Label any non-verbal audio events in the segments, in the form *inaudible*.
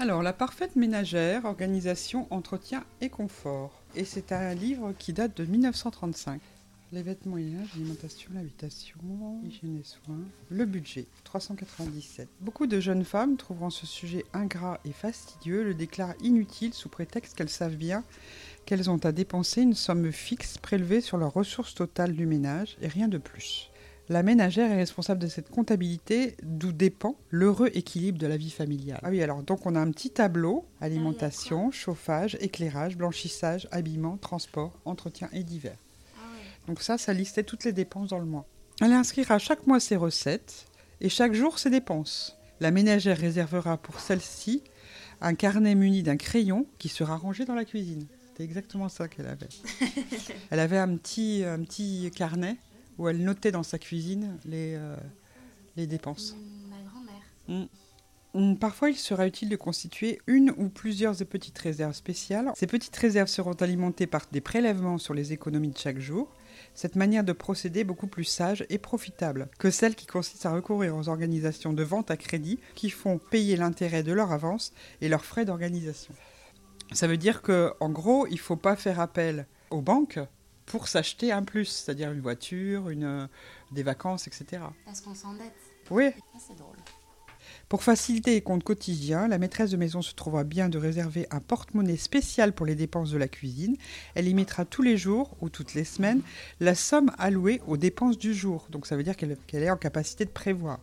Alors, La parfaite ménagère, organisation, entretien et confort. Et c'est un livre qui date de 1935. Les vêtements et l'alimentation, l'habitation, hygiène et soins. Le budget, 397. Beaucoup de jeunes femmes, trouvant ce sujet ingrat et fastidieux, le déclarent inutile sous prétexte qu'elles savent bien qu'elles ont à dépenser une somme fixe prélevée sur leurs ressources totales du ménage et rien de plus. La ménagère est responsable de cette comptabilité, d'où dépend l'heureux équilibre de la vie familiale. Ah oui, alors donc on a un petit tableau alimentation, chauffage, éclairage, blanchissage, habillement, transport, entretien et divers. Donc ça, ça listait toutes les dépenses dans le mois. Elle inscrira chaque mois ses recettes et chaque jour ses dépenses. La ménagère réservera pour celle-ci un carnet muni d'un crayon qui sera rangé dans la cuisine. C'était exactement ça qu'elle avait. *laughs* elle avait un petit, un petit carnet où elle notait dans sa cuisine les, euh, les dépenses. Ma grand-mère. Mm. Parfois, il sera utile de constituer une ou plusieurs petites réserves spéciales. Ces petites réserves seront alimentées par des prélèvements sur les économies de chaque jour. Cette manière de procéder est beaucoup plus sage et profitable que celle qui consiste à recourir aux organisations de vente à crédit qui font payer l'intérêt de leur avance et leurs frais d'organisation. Ça veut dire que, en gros, il ne faut pas faire appel aux banques pour s'acheter un plus, c'est-à-dire une voiture, une, des vacances, etc. Parce qu'on s'endette. Oui, Ah, c'est drôle. pour faciliter les comptes quotidiens, la maîtresse de maison se trouvera bien de réserver un porte-monnaie spécial pour les dépenses de la cuisine. Elle y mettra tous les jours ou toutes les semaines la somme allouée aux dépenses du jour. Donc ça veut dire qu'elle qu'elle est en capacité de prévoir.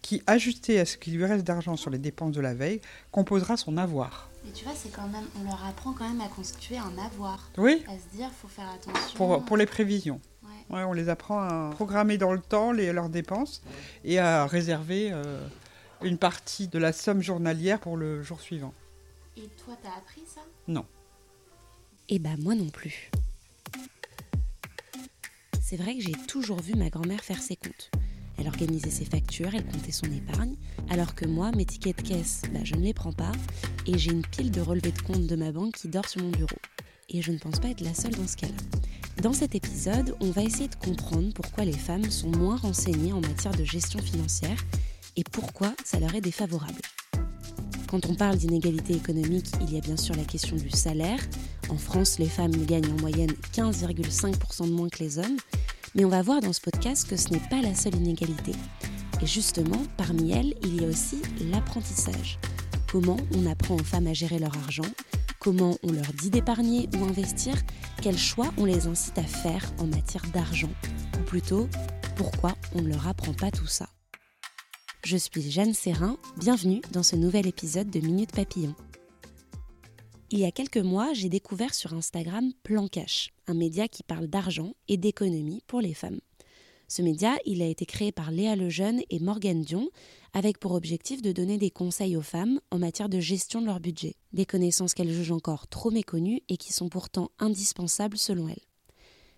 Qui, ajustée à ce qu'il lui reste d'argent sur les dépenses de la veille, composera son avoir. Mais tu vois, c'est quand même, on leur apprend quand même à constituer un avoir. Oui, À se dire, faut faire attention. pour, pour les prévisions. Ouais. Ouais, on les apprend à programmer dans le temps les, leurs dépenses et à réserver euh, une partie de la somme journalière pour le jour suivant. Et toi, t'as appris ça? Non. Eh bah moi non plus. C'est vrai que j'ai toujours vu ma grand-mère faire ses comptes. Elle organisait ses factures, elle comptait son épargne, alors que moi, mes tickets de caisse, bah, je ne les prends pas, et j'ai une pile de relevés de compte de ma banque qui dort sur mon bureau. Et je ne pense pas être la seule dans ce cas-là. Dans cet épisode, on va essayer de comprendre pourquoi les femmes sont moins renseignées en matière de gestion financière et pourquoi ça leur est défavorable. Quand on parle d'inégalité économique, il y a bien sûr la question du salaire. En France, les femmes gagnent en moyenne 15,5% de moins que les hommes. Mais on va voir dans ce podcast que ce n'est pas la seule inégalité. Et justement, parmi elles, il y a aussi l'apprentissage. Comment on apprend aux femmes à gérer leur argent Comment on leur dit d'épargner ou investir Quels choix on les incite à faire en matière d'argent Ou plutôt, pourquoi on ne leur apprend pas tout ça je suis Jeanne Serrin, bienvenue dans ce nouvel épisode de Minute Papillon. Il y a quelques mois, j'ai découvert sur Instagram Plan Cash, un média qui parle d'argent et d'économie pour les femmes. Ce média, il a été créé par Léa Lejeune et Morgane Dion, avec pour objectif de donner des conseils aux femmes en matière de gestion de leur budget, des connaissances qu'elles jugent encore trop méconnues et qui sont pourtant indispensables selon elles.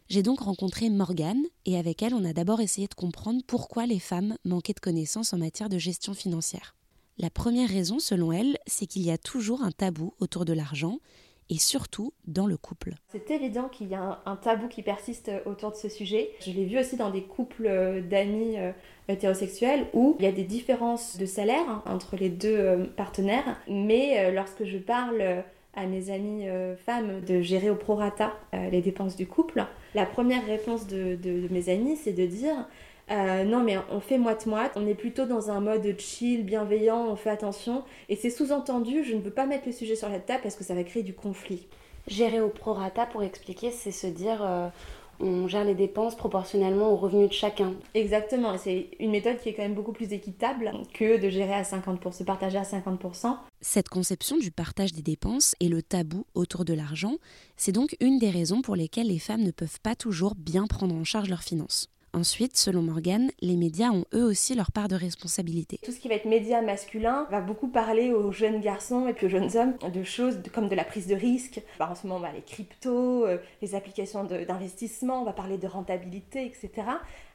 J'ai donc rencontré Morgane et avec elle, on a d'abord essayé de comprendre pourquoi les femmes manquaient de connaissances en matière de gestion financière. La première raison, selon elle, c'est qu'il y a toujours un tabou autour de l'argent et surtout dans le couple. C'est évident qu'il y a un, tabou qui persiste autour de ce sujet. Je l'ai vu aussi dans des couples euh, d'amis euh, hétérosexuels où il y a des différences de salaire hein, entre les deux euh, partenaires. Mais euh, lorsque je parle euh, à mes amies euh, femmes de gérer au prorata euh, les dépenses du couple, la première réponse de, de- de mes amies, c'est de dire euh, non mais on fait moite-moite, on est plutôt dans un mode chill, bienveillant, on fait attention. Et c'est sous-entendu, je ne veux pas mettre le sujet sur la table parce que ça va créer du conflit. Gérer au prorata, pour expliquer, c'est se dire, euh, on gère les dépenses proportionnellement aux revenus de chacun. Exactement, c'est une méthode qui est quand même beaucoup plus équitable que de gérer à 50%, se partager à 50%. Cette conception du partage des dépenses et le tabou autour de l'argent, c'est donc une des raisons pour lesquelles les femmes ne peuvent pas toujours bien prendre en charge leurs finances. Ensuite, selon Morgane, les médias ont eux aussi leur part de responsabilité. Tout ce qui va être média masculin va beaucoup parler aux jeunes garçons et puis aux jeunes hommes de choses comme de la prise de risque. Bah, en ce moment, les cryptos, euh, les applications d'investissement, on va parler de rentabilité, etc.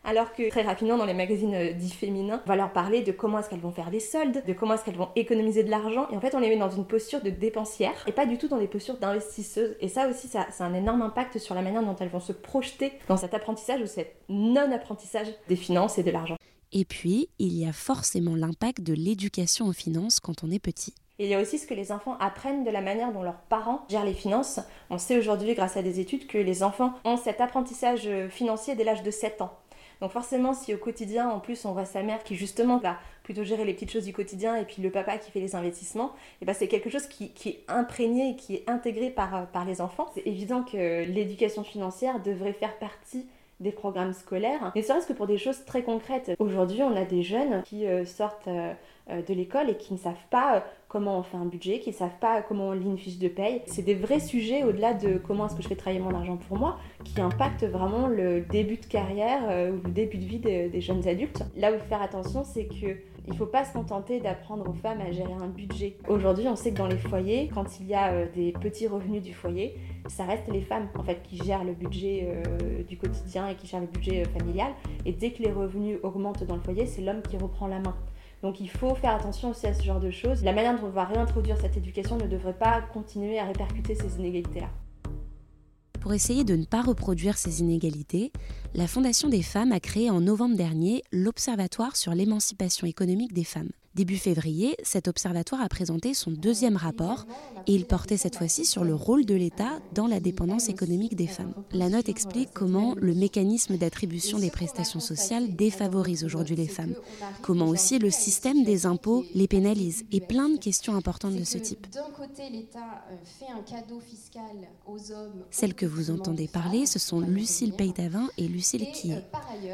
Alors que très rapidement dans les magazines euh, dits féminins, on va leur parler de comment est-ce qu'elles vont faire des soldes, de comment est-ce qu'elles vont économiser de l'argent. Et en fait, on les met dans une posture de dépensière et pas du tout dans des postures d'investisseuses. Et ça aussi, ça, ça a un énorme impact sur la manière dont elles vont se projeter dans cet apprentissage ou cet non-apprentissage des finances et de l'argent. Et puis, il y a forcément l'impact de l'éducation aux finances quand on est petit. Et il y a aussi ce que les enfants apprennent de la manière dont leurs parents gèrent les finances. On sait aujourd'hui, grâce à des études, que les enfants ont cet apprentissage financier dès l'âge de 7 ans. Donc forcément, si au quotidien, en plus, on voit sa mère qui justement va plutôt gérer les petites choses du quotidien et puis le papa qui fait les investissements, et eh ben c'est quelque chose qui, est imprégné et qui est intégré par, par les enfants. C'est évident que l'éducation financière devrait faire partie des programmes scolaires, mais serait-ce que pour des choses très concrètes. Aujourd'hui, on a des jeunes qui euh, sortent euh, euh, de l'école et qui ne savent pas comment on fait un budget, qui ne savent pas comment on lit une fiche de paye. C'est des vrais sujets au-delà de comment est-ce que je fais travailler mon argent pour moi, qui impactent vraiment le début de carrière ou le début de vie des jeunes adultes. Là où faire attention, c'est que il ne faut pas se contenter d'apprendre aux femmes à gérer un budget. Aujourd'hui, on sait que dans les foyers, quand il y a des petits revenus du foyer, ça reste les femmes en fait qui gèrent le budget euh, du quotidien et qui gèrent le budget euh, familial. Et dès que les revenus augmentent dans le foyer, c'est l'homme qui reprend la main. Donc il faut faire attention aussi à ce genre de choses. La manière dont on va réintroduire cette éducation ne devrait pas continuer à répercuter ces inégalités-là. Pour essayer de ne pas reproduire ces inégalités, la Fondation des femmes a créé en novembre dernier l'Observatoire sur l'émancipation économique des femmes. Début février, cet observatoire a présenté son deuxième rapport et il portait cette fois-ci sur le rôle de l'État dans la dépendance économique des femmes. La note explique comment le mécanisme d'attribution des prestations sociales défavorise aujourd'hui les femmes, comment aussi le système des impôts les pénalise et plein de questions importantes de ce type. Celles que vous entendez parler, ce sont Lucille Peytavin et Lucille Quillet.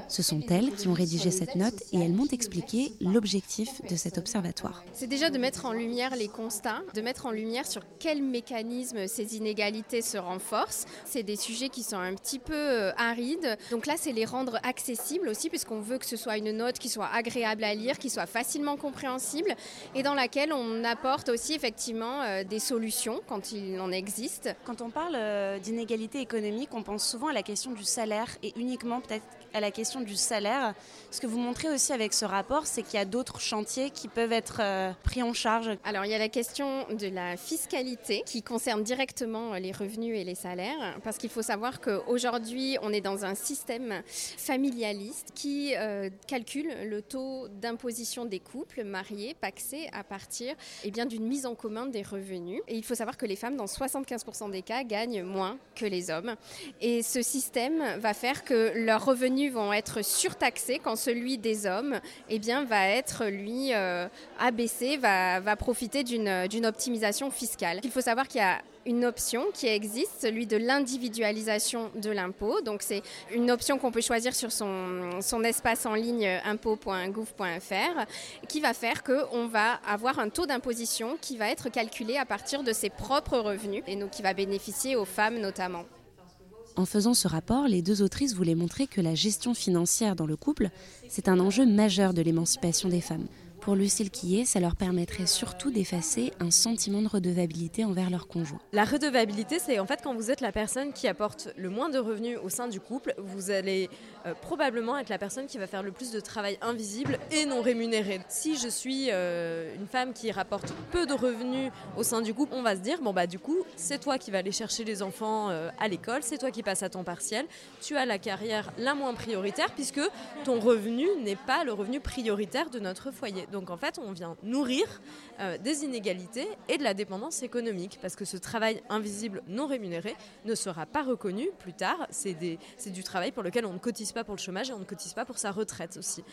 Ce sont elles qui ont rédigé cette note et elles m'ont expliqué l'objectif de cette observatoire C'est déjà de mettre en lumière les constats, de mettre en lumière sur quels mécanismes ces inégalités se renforcent. C'est des sujets qui sont un petit peu euh, arides. Donc là, c'est les rendre accessibles aussi, puisqu'on veut que ce soit une note qui soit agréable à lire, qui soit facilement compréhensible et dans laquelle on apporte aussi effectivement euh, des solutions quand il en existe. Quand on parle euh, d'inégalité économique, on pense souvent à la question du salaire et uniquement peut-être à la question du salaire. Ce que vous montrez aussi avec ce rapport, c'est qu'il y a d'autres chantiers qui peuvent être euh, pris en charge. Alors il y a la question de la fiscalité qui concerne directement les revenus et les salaires, parce qu'il faut savoir qu'aujourd'hui on est dans un système familialiste qui euh, calcule le taux d'imposition des couples mariés, paxés, à partir eh d'une mise en commun des revenus. Et il faut savoir que les femmes, dans 75% des cas, gagnent moins que les hommes. Et ce système va faire que leurs revenus vont être surtaxés quand celui des hommes eh bien, va être, lui, euh, abaissé, va, va profiter d'une optimisation fiscale. Il faut savoir qu'il y a une option qui existe, celui de l'individualisation de l'impôt. Donc c'est une option qu'on peut choisir sur son, son espace en ligne impôt.gouv.fr qui va faire qu'on va avoir un taux d'imposition qui va être calculé à partir de ses propres revenus et donc qui va bénéficier aux femmes notamment. En faisant ce rapport, les deux autrices voulaient montrer que la gestion financière dans le couple, c'est un enjeu majeur de l'émancipation des femmes. Pour Lucille Quillet, ça leur permettrait surtout d'effacer un sentiment de redevabilité envers leur conjoint. La redevabilité, c'est en fait quand vous êtes la personne qui apporte le moins de revenus au sein du couple, vous allez euh, probablement être la personne qui va faire le plus de travail invisible et non rémunéré. Si je suis euh, une femme qui rapporte peu de revenus au sein du couple, on va se dire bon bah du coup c'est toi qui vas aller chercher les enfants euh, à l'école, c'est toi qui passes à ton partiel, tu as la carrière la moins prioritaire puisque ton revenu n'est pas le revenu prioritaire de notre foyer. Donc en fait, on vient nourrir des inégalités et de la dépendance économique, parce que ce travail invisible non rémunéré ne sera pas reconnu plus tard. C'est du travail pour lequel on ne cotise pas pour le chômage et on ne cotise pas pour sa retraite aussi.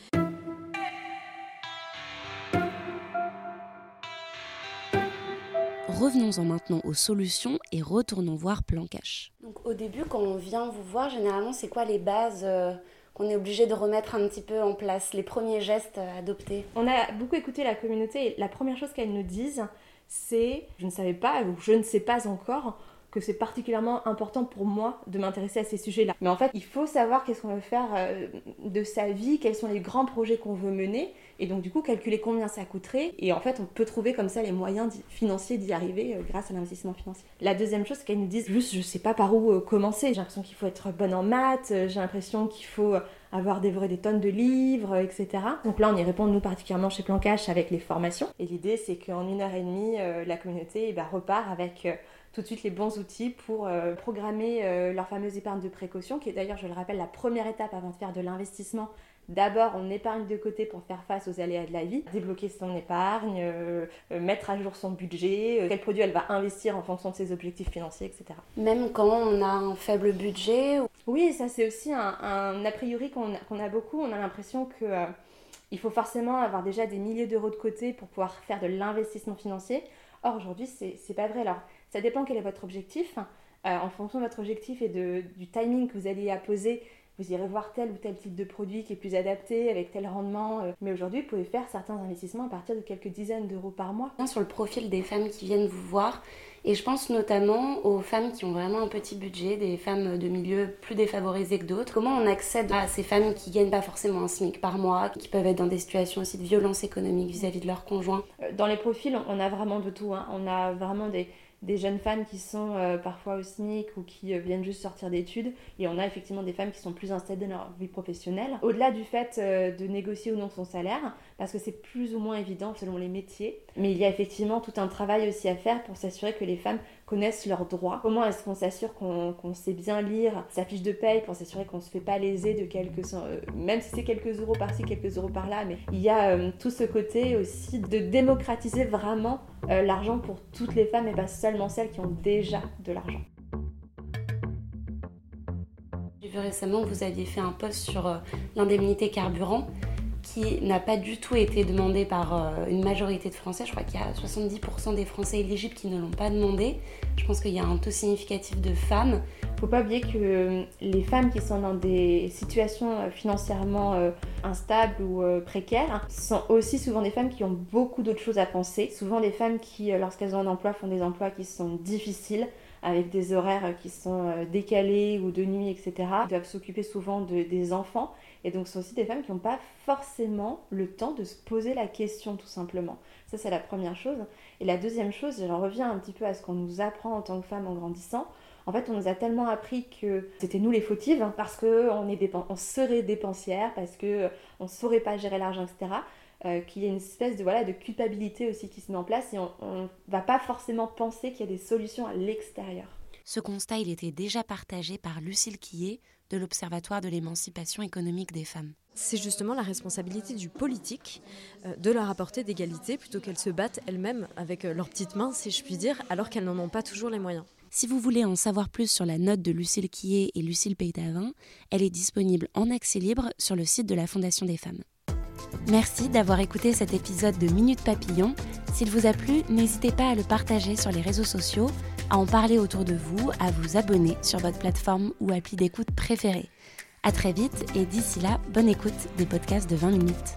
revenons-en maintenant aux solutions et retournons voir Plan Cash. Donc au début, quand on vient vous voir, généralement, c'est quoi les bases euh, qu'on est obligé de remettre un petit peu en place, les premiers gestes à adopter On a beaucoup écouté la communauté et la première chose qu'elles nous disent, c'est je ne savais pas ou je ne sais pas encore que c'est particulièrement important pour moi de m'intéresser à ces sujets-là. Mais en fait, il faut savoir qu'est-ce qu'on veut faire euh, de sa vie, quels sont les grands projets qu'on veut mener, et donc du coup calculer combien ça coûterait. Et en fait, on peut trouver comme ça les moyens financiers d'y arriver euh, grâce à l'investissement financier. La deuxième chose, c'est qu'elles nous disent juste, je sais pas par où euh, commencer. J'ai l'impression qu'il faut être bonne en maths, j'ai l'impression qu'il faut avoir dévoré des tonnes de livres, etc. Donc là, on y répond, nous, particulièrement chez Plan Cash, avec les formations. Et l'idée, c'est qu'en une heure et demie, la communauté eh ben, repart avec tout de suite les bons outils pour euh, programmer euh, leur fameuse épargne de précaution, qui est d'ailleurs, je le rappelle, la première étape avant de faire de l'investissement. D'abord, on épargne de côté pour faire face aux aléas de la vie, débloquer son épargne, euh, mettre à jour son budget, quel produit elle va investir en fonction de ses objectifs financiers, etc. Même quand on a un faible budget Oui, ça c'est aussi un, a priori qu'on a, beaucoup. On a l'impression que il faut forcément avoir déjà des milliers d'euros de côté pour pouvoir faire de l'investissement financier. Or, aujourd'hui, c'est pas vrai. Alors, ça dépend quel est votre objectif. Euh, en fonction de votre objectif et de, du timing que vous allez apposer, vous irez voir tel ou tel type de produit qui est plus adapté, avec tel rendement. Euh. Mais aujourd'hui, vous pouvez faire certains investissements à partir de quelques dizaines d'euros par mois. Sur le profil des femmes qui viennent vous voir, et je pense notamment aux femmes qui ont vraiment un petit budget, des femmes de milieux plus défavorisés que d'autres. Comment on accède à ces femmes qui gagnent pas forcément un SMIC par mois, qui peuvent être dans des situations aussi de violence économique vis-à-vis de leur conjoint? Euh, Dans les profils, on a vraiment de tout. Hein. On a vraiment des des jeunes femmes qui sont euh, parfois au SMIC ou qui euh, viennent juste sortir d'études. Et on a effectivement des femmes qui sont plus installées dans leur vie professionnelle. Au-delà du fait euh, de négocier ou non son salaire, parce que c'est plus ou moins évident selon les métiers, mais il y a effectivement tout un travail aussi à faire pour s'assurer que les femmes connaissent leurs droits. Comment est-ce qu'on s'assure qu'on sait bien lire sa fiche de paye pour s'assurer qu'on ne se fait pas léser de quelques... même si c'est quelques euros par-ci, quelques euros par-là, mais il y a tout ce côté aussi de démocratiser vraiment l'argent pour toutes les femmes et pas seulement celles qui ont déjà de l'argent. J'ai vu récemment que vous aviez fait un post sur euh, l'indemnité carburant n'a pas du tout été demandé par euh, une majorité de Français. Je crois qu'il y a 70% des Français éligibles qui ne l'ont pas demandé. Je pense qu'il y a un taux significatif de femmes. Faut pas oublier que euh, les femmes qui sont dans des situations euh, financièrement instables ou précaires sont aussi souvent des femmes qui ont beaucoup d'autres choses à penser. Souvent des femmes qui, lorsqu'elles ont un emploi, font des emplois qui sont difficiles avec des horaires qui sont décalés ou de nuit, etc. Ils doivent s'occuper souvent de, des enfants et donc, ce sont aussi des femmes qui n'ont pas forcément le temps de se poser la question, tout simplement. Ça, c'est la première chose. Et la deuxième chose, j'en reviens un petit peu à ce qu'on nous apprend en tant que femme en grandissant. En fait, on nous a tellement appris que c'était nous les fautives, hein, parce qu'on on serait dépensière, parce qu'on ne saurait pas gérer l'argent, etc. Euh, qu'il y a une espèce de, voilà, de culpabilité aussi qui se met en place et on ne va pas forcément penser qu'il y a des solutions à l'extérieur. Ce constat, il était déjà partagé par Lucille Quillet, de l'Observatoire de l'émancipation économique des femmes. C'est justement la responsabilité du politique euh, de leur apporter d'égalité plutôt qu'elles se battent elles-mêmes avec euh, leurs petites mains, si je puis dire, alors qu'elles n'en ont pas toujours les moyens. Si vous voulez en savoir plus sur la note de Lucille Quillet et Lucille Peytavin, elle est disponible en accès libre sur le site de la Fondation des femmes. Merci d'avoir écouté cet épisode de Minute Papillon. S'il vous a plu, n'hésitez pas à le partager sur les réseaux sociaux à en parler autour de vous, à vous abonner sur votre plateforme ou appli d'écoute préférée. À très vite et d'ici là, bonne écoute des podcasts de 20 minutes.